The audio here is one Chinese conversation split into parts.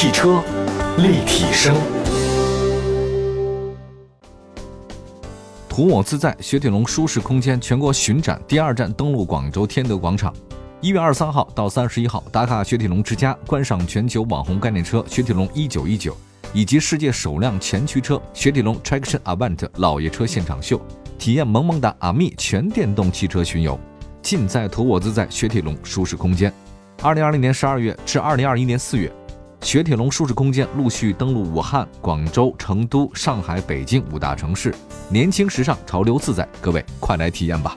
汽车立体声，图我自在，雪铁龙舒适空间全国巡展第二站登陆广州天德广场，一月二十三号到三十一号，打卡雪铁龙之家，观赏全球网红概念车雪铁龙一九一九，以及世界首辆前驱车雪铁龙 Traction Avant 老爷车现场秀，体验萌萌哒阿密全电动汽车巡游，尽在图我自在雪铁龙舒适空间。二零二零年十二月至二零二一年四月。雪铁龙舒适空间陆续登陆武汉、广州、成都、上海、北京五大城市，年轻时尚，潮流自在，各位快来体验吧！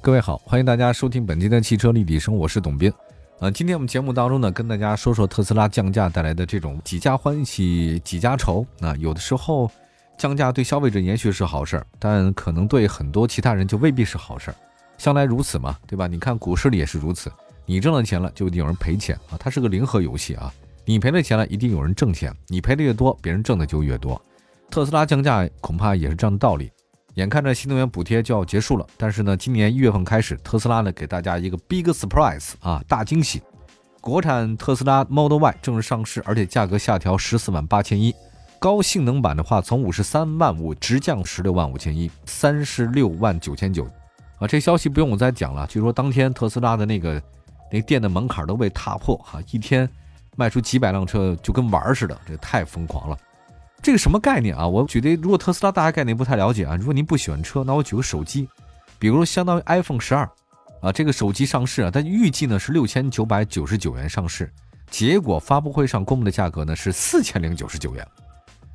各位好，欢迎大家收听本期的汽车立体声，我是董斌。呃，今天我们节目当中呢，跟大家说说特斯拉降价带来的这种几家欢喜几家愁。那有的时候降价对消费者也许是好事儿，但可能对很多其他人就未必是好事儿。向来如此嘛，对吧？你看股市里也是如此。你挣了钱了，就一定有人赔钱啊！它是个零和游戏啊！你赔了钱了，一定有人挣钱。你赔的越多，别人挣的就越多。特斯拉降价恐怕也是这样的道理。眼看着新能源补贴就要结束了，但是呢，今年一月份开始，特斯拉呢给大家一个 big surprise 啊，大惊喜！国产特斯拉 Model Y 正式上市，而且价格下调十四万八千一。高性能版的话，从五十三万五直降十六万五千一，三十六万九千九。啊，这消息不用我再讲了。据说当天特斯拉的那个。那店的门槛都被踏破哈，一天卖出几百辆车就跟玩儿似的，这太疯狂了。这个什么概念啊？我举的如果特斯拉大家概念不太了解啊，如果您不喜欢车，那我举个手机，比如相当于 iPhone 十二啊，这个手机上市啊，它预计呢是六千九百九十九元上市，结果发布会上公布的价格呢是四千零九十九元。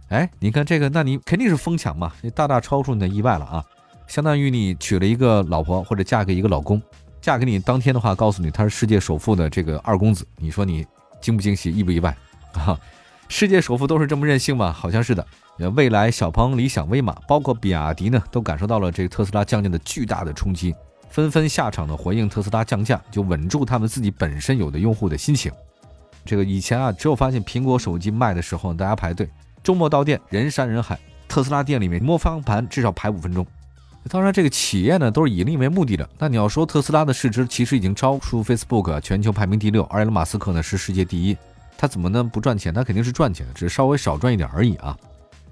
哎，你看这个，那你肯定是疯抢嘛，你大大超出你的意外了啊，相当于你娶了一个老婆或者嫁给一个老公。嫁给你当天的话，告诉你他是世界首富的这个二公子，你说你惊不惊喜，意不意外啊？世界首富都是这么任性吗？好像是的。呃未来、小鹏、理想、威马，包括比亚迪呢，都感受到了这个特斯拉降价的巨大的冲击，纷纷下场的回应特斯拉降价，就稳住他们自己本身有的用户的心情。这个以前啊，只有发现苹果手机卖的时候，大家排队，周末到店人山人海，特斯拉店里面摸方向盘至少排五分钟。当然，这个企业呢都是以利为目的的。那你要说特斯拉的市值其实已经超出 Facebook，全球排名第六，而埃隆·马斯克呢是世界第一，他怎么能不赚钱？他肯定是赚钱的，只是稍微少赚一点而已啊。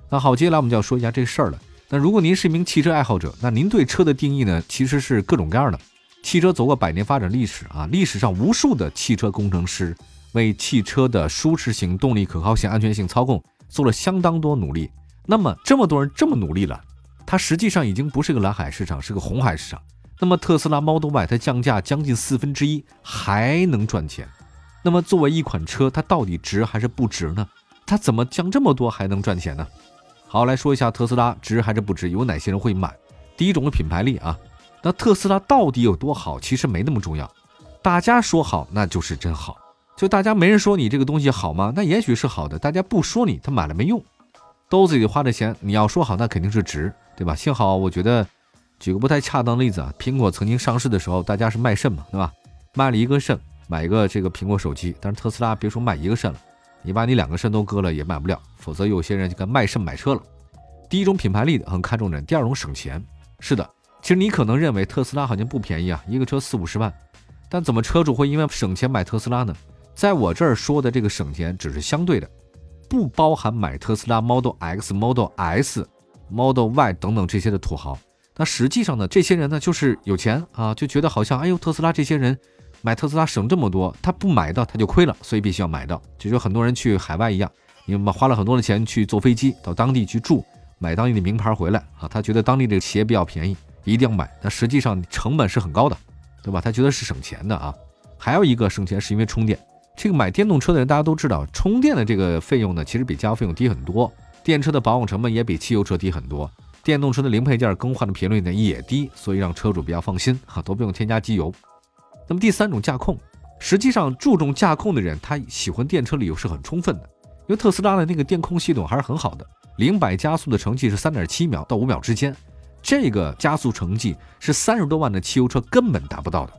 那好，接下来我们就要说一下这事儿了。那如果您是一名汽车爱好者，那您对车的定义呢其实是各种各样的。汽车走过百年发展历史啊，历史上无数的汽车工程师为汽车的舒适性、动力可靠性、安全性、操控做了相当多努力。那么这么多人这么努力了。它实际上已经不是个蓝海市场，是个红海市场。那么特斯拉 Model Y 它降价将近四分之一，还能赚钱。那么作为一款车，它到底值还是不值呢？它怎么降这么多还能赚钱呢？好，来说一下特斯拉值还是不值，有哪些人会买？第一种是品牌力啊。那特斯拉到底有多好？其实没那么重要。大家说好，那就是真好。就大家没人说你这个东西好吗？那也许是好的。大家不说你，他买了没用。兜子里花的钱，你要说好，那肯定是值。对吧？幸好我觉得，举个不太恰当的例子啊，苹果曾经上市的时候，大家是卖肾嘛，对吧？卖了一个肾买一个这个苹果手机，但是特斯拉别说卖一个肾了，你把你两个肾都割了也买不了，否则有些人就该卖肾买车了。第一种品牌力的很看重人，第二种省钱。是的，其实你可能认为特斯拉好像不便宜啊，一个车四五十万，但怎么车主会因为省钱买特斯拉呢？在我这儿说的这个省钱只是相对的，不包含买特斯拉 Model X、Model S。Model Y 等等这些的土豪，那实际上呢，这些人呢就是有钱啊，就觉得好像哎呦，特斯拉这些人买特斯拉省这么多，他不买到他就亏了，所以必须要买到。就很多人去海外一样，你们花了很多的钱去坐飞机到当地去住，买当地的名牌回来啊，他觉得当地这个企业比较便宜，一定要买。那实际上成本是很高的，对吧？他觉得是省钱的啊。还有一个省钱是因为充电，这个买电动车的人大家都知道，充电的这个费用呢，其实比加油费用低很多。电车的保养成本也比汽油车低很多，电动车的零配件更换的频率呢也低，所以让车主比较放心哈，都不用添加机油。那么第三种驾控，实际上注重驾控的人，他喜欢电车理由是很充分的，因为特斯拉的那个电控系统还是很好的，零百加速的成绩是三点七秒到五秒之间，这个加速成绩是三十多万的汽油车根本达不到的。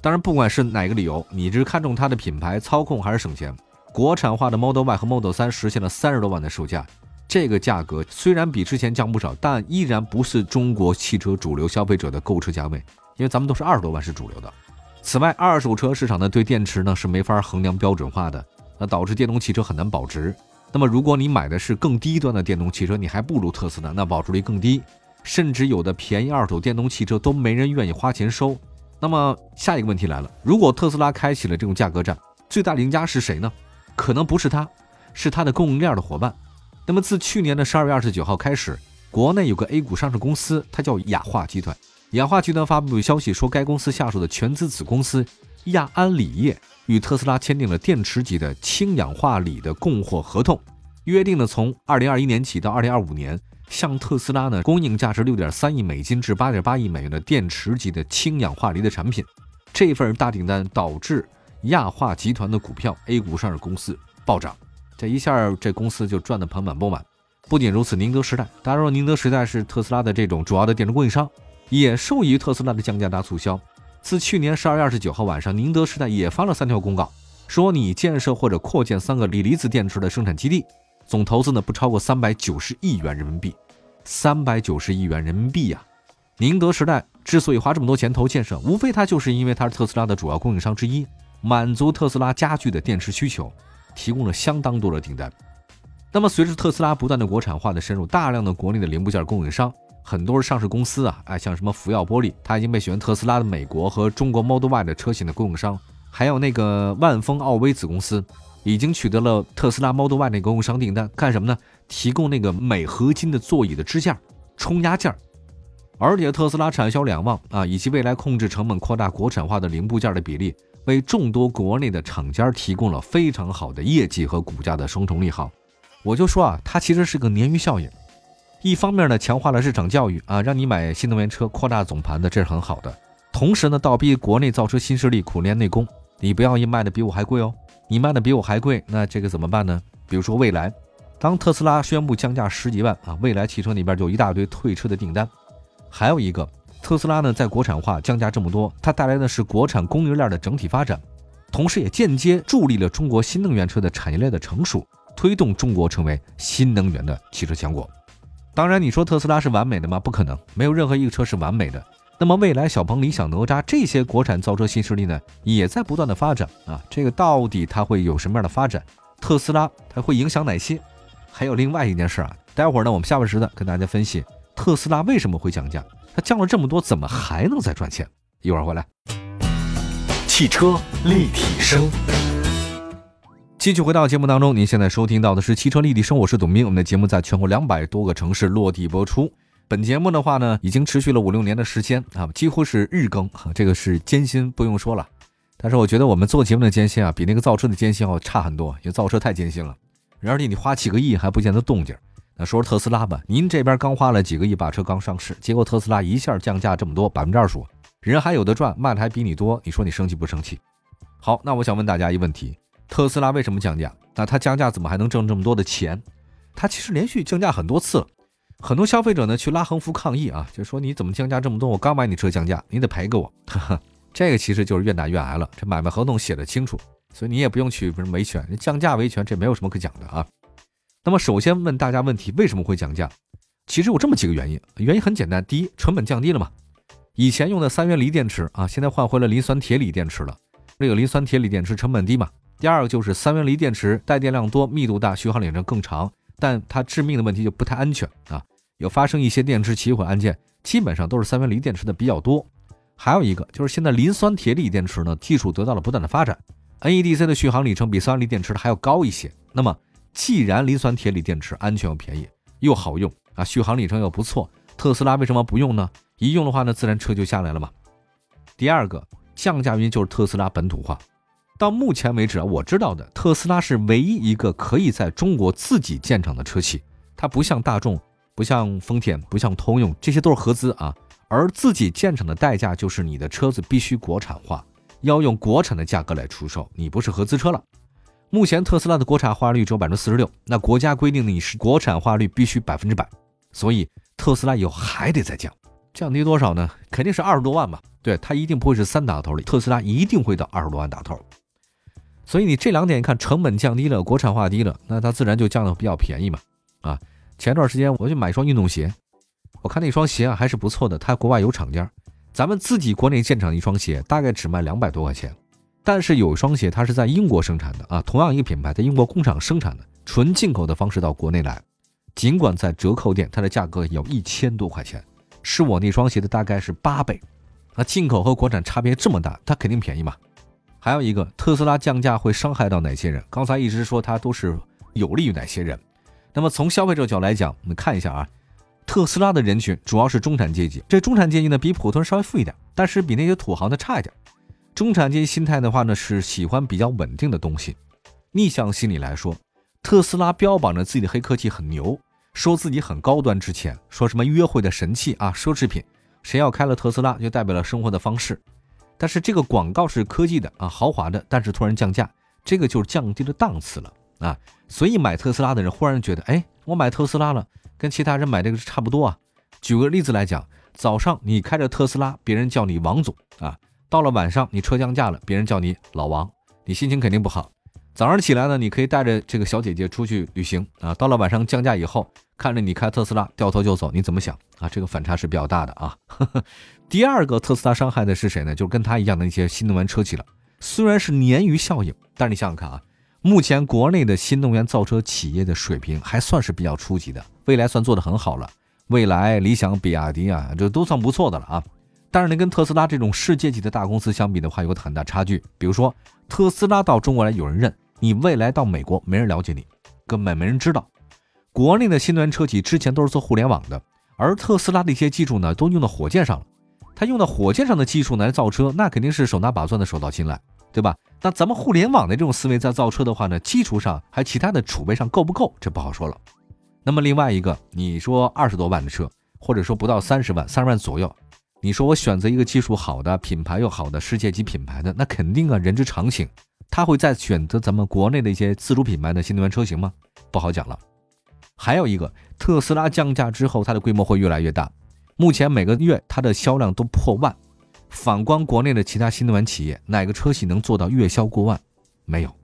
当然，不管是哪个理由，你是看重它的品牌、操控还是省钱。国产化的 Model Y 和 Model 3实现了三十多万的售价，这个价格虽然比之前降不少，但依然不是中国汽车主流消费者的购车价位，因为咱们都是二十多万是主流的。此外，二手车市场呢对电池呢是没法衡量标准化的，那导致电动汽车很难保值。那么如果你买的是更低端的电动汽车，你还不如特斯拉，那保值率更低，甚至有的便宜二手电动汽车都没人愿意花钱收。那么下一个问题来了，如果特斯拉开启了这种价格战，最大赢家是谁呢？可能不是它，是它的供应链的伙伴。那么自去年的十二月二十九号开始，国内有个 A 股上市公司，它叫雅化集团。雅化集团发布消息说，该公司下属的全资子公司亚安锂业与特斯拉签订了电池级的氢氧化锂的供货合同，约定呢从二零二一年起到二零二五年，向特斯拉呢供应价值六点三亿美金至八点八亿美元的电池级的氢氧化锂的产品。这份大订单导致亚化集团的股票 A 股上市公司暴涨，这一下这公司就赚得盆满钵满。不仅如此，宁德时代，大家说宁德时代是特斯拉的这种主要的电池供应商。也受益于特斯拉的降价大促销。自去年十二月二十九号晚上，宁德时代也发了三条公告，说你建设或者扩建三个锂离子电池的生产基地，总投资呢不超过三百九十亿元人民币。三百九十亿元人民币呀！宁德时代之所以花这么多钱投建设，无非它就是因为它是特斯拉的主要供应商之一，满足特斯拉家具的电池需求，提供了相当多的订单。那么随着特斯拉不断的国产化的深入，大量的国内的零部件供应商。很多是上市公司啊，哎，像什么福耀玻璃，它已经被选为特斯拉的美国和中国 Model Y 的车型的供应商，还有那个万丰奥威子公司，已经取得了特斯拉 Model Y 那供应商订单，干什么呢？提供那个镁合金的座椅的支架、冲压件而且特斯拉产销两旺啊，以及未来控制成本、扩大国产化的零部件的比例，为众多国内的厂家提供了非常好的业绩和股价的双重利好。我就说啊，它其实是个鲶鱼效应。一方面呢，强化了市场教育啊，让你买新能源车，扩大总盘子，这是很好的。同时呢，倒逼国内造车新势力苦练内功，你不要一卖的比我还贵哦，你卖的比我还贵，那这个怎么办呢？比如说蔚来，当特斯拉宣布降价十几万啊，蔚来汽车那边就一大堆退车的订单。还有一个，特斯拉呢在国产化降价这么多，它带来的是国产供应链的整体发展，同时也间接助力了中国新能源车的产业链的成熟，推动中国成为新能源的汽车强国。当然，你说特斯拉是完美的吗？不可能，没有任何一个车是完美的。那么，未来小鹏、理想、哪吒这些国产造车新势力呢，也在不断的发展啊。这个到底它会有什么样的发展？特斯拉它会影响哪些？还有另外一件事啊，待会儿呢，我们下半时的跟大家分析特斯拉为什么会降价，它降了这么多，怎么还能再赚钱？一会儿回来，汽车立体声。继续回到节目当中，您现在收听到的是汽车立体声，我是董斌。我们的节目在全国两百多个城市落地播出。本节目的话呢，已经持续了五六年的时间啊，几乎是日更，这个是艰辛不用说了。但是我觉得我们做节目的艰辛啊，比那个造车的艰辛要差很多，因为造车太艰辛了。然而且你花几个亿还不见得动静。那说说特斯拉吧，您这边刚花了几个亿把车刚上市，结果特斯拉一下降价这么多，百分之二十五，人还有的赚，卖的还比你多，你说你生气不生气？好，那我想问大家一个问题。特斯拉为什么降价？那它降价怎么还能挣这么多的钱？它其实连续降价很多次了，很多消费者呢去拉横幅抗议啊，就说你怎么降价这么多？我刚买你车降价，你得赔给我。这个其实就是愿打愿挨了。这买卖合同写的清楚，所以你也不用去什么维权，降价维权这没有什么可讲的啊。那么首先问大家问题，为什么会降价？其实有这么几个原因，原因很简单，第一，成本降低了嘛。以前用的三元锂电池啊，现在换回了磷酸铁锂电池了，这个磷酸铁锂电池成本低嘛。第二个就是三元锂电池带电量多、密度大、续航里程更长，但它致命的问题就不太安全啊，有发生一些电池起火案件，基本上都是三元锂电池的比较多。还有一个就是现在磷酸铁锂电池呢，技术得到了不断的发展，NEDC 的续航里程比三元锂电池的还要高一些。那么既然磷酸铁锂电池安全又便宜又好用啊，续航里程又不错，特斯拉为什么不用呢？一用的话呢，自然车就下来了嘛。第二个降价原因就是特斯拉本土化。到目前为止啊，我知道的特斯拉是唯一一个可以在中国自己建厂的车企。它不像大众，不像丰田，不像通用，这些都是合资啊。而自己建厂的代价就是你的车子必须国产化，要用国产的价格来出售，你不是合资车了。目前特斯拉的国产化率只有百分之四十六，那国家规定的你是国产化率必须百分之百，所以特斯拉以后还得再降，降低多少呢？肯定是二十多万吧。对，它一定不会是三打头的，特斯拉一定会到二十多万打头。所以你这两点，看成本降低了，国产化低了，那它自然就降的比较便宜嘛。啊，前段时间我去买一双运动鞋，我看那双鞋啊还是不错的，它国外有厂家，咱们自己国内建厂一双鞋大概只卖两百多块钱，但是有一双鞋它是在英国生产的啊，同样一个品牌在英国工厂生产的，纯进口的方式到国内来，尽管在折扣店它的价格有一千多块钱，是我那双鞋的大概是八倍。那进口和国产差别这么大，它肯定便宜嘛。还有一个，特斯拉降价会伤害到哪些人？刚才一直说它都是有利于哪些人。那么从消费者角度来讲，我们看一下啊，特斯拉的人群主要是中产阶级，这中产阶级呢比普通人稍微富一点，但是比那些土豪呢差一点。中产阶级心态的话呢是喜欢比较稳定的东西。逆向心理来说，特斯拉标榜着自己的黑科技很牛，说自己很高端，之前说什么约会的神器啊，奢侈品。谁要开了特斯拉，就代表了生活的方式。但是这个广告是科技的啊，豪华的，但是突然降价，这个就是降低了档次了啊。所以买特斯拉的人忽然觉得，哎，我买特斯拉了，跟其他人买这个差不多啊。举个例子来讲，早上你开着特斯拉，别人叫你王总啊；到了晚上你车降价了，别人叫你老王，你心情肯定不好。早上起来呢，你可以带着这个小姐姐出去旅行啊，到了晚上降价以后。看着你开特斯拉掉头就走，你怎么想啊？这个反差是比较大的啊呵呵。第二个特斯拉伤害的是谁呢？就是跟他一样的一些新能源车企了。虽然是鲶鱼效应，但是你想想看啊，目前国内的新能源造车企业的水平还算是比较初级的，未来算做得很好了。未来、理想、比亚迪啊，这都算不错的了啊。但是呢，跟特斯拉这种世界级的大公司相比的话，有很大差距。比如说，特斯拉到中国来有人认，你未来到美国没人了解你，根本没人知道。国内的新能源车企之前都是做互联网的，而特斯拉的一些技术呢，都用到火箭上了。它用到火箭上的技术来造车，那肯定是手拿把攥的手到擒来，对吧？那咱们互联网的这种思维在造车的话呢，基础上还其他的储备上够不够，这不好说了。那么另外一个，你说二十多万的车，或者说不到三十万，三十万左右，你说我选择一个技术好的、品牌又好的世界级品牌的，那肯定啊，人之常情，他会再选择咱们国内的一些自主品牌的新能源车型吗？不好讲了。还有一个，特斯拉降价之后，它的规模会越来越大。目前每个月它的销量都破万。反观国内的其他新能源企业，哪个车企能做到月销过万？没有。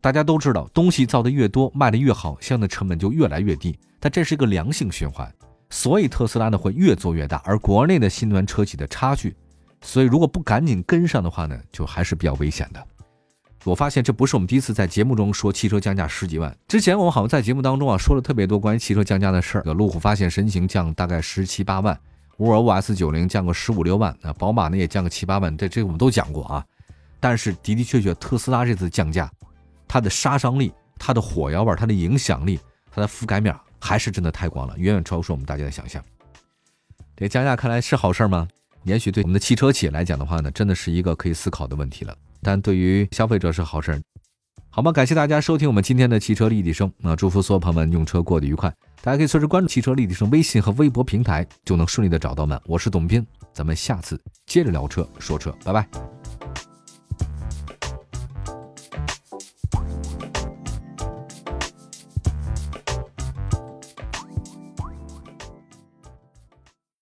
大家都知道，东西造的越多，卖的越好，相应的成本就越来越低。但这是一个良性循环，所以特斯拉呢会越做越大，而国内的新能源车企的差距，所以如果不赶紧跟上的话呢，就还是比较危险的。我发现这不是我们第一次在节目中说汽车降价十几万。之前我们好像在节目当中啊说了特别多关于汽车降价的事儿。路虎发现神行降大概十七八万，沃尔沃 S 九零降个十五六万，啊，宝马呢也降个七八万，这这我们都讲过啊。但是的的确确，特斯拉这次降价，它的杀伤力、它的火药味、它的影响力、它的覆盖面还是真的太广了，远远超出我们大家的想象。这降价看来是好事吗？也许对我们的汽车企业来讲的话呢，真的是一个可以思考的问题了。但对于消费者是好事，好吗？感谢大家收听我们今天的汽车立体声。那祝福所有朋友们用车过得愉快。大家可以随时关注汽车立体声微信和微博平台，就能顺利的找到们。我是董斌，咱们下次接着聊车说车，拜拜。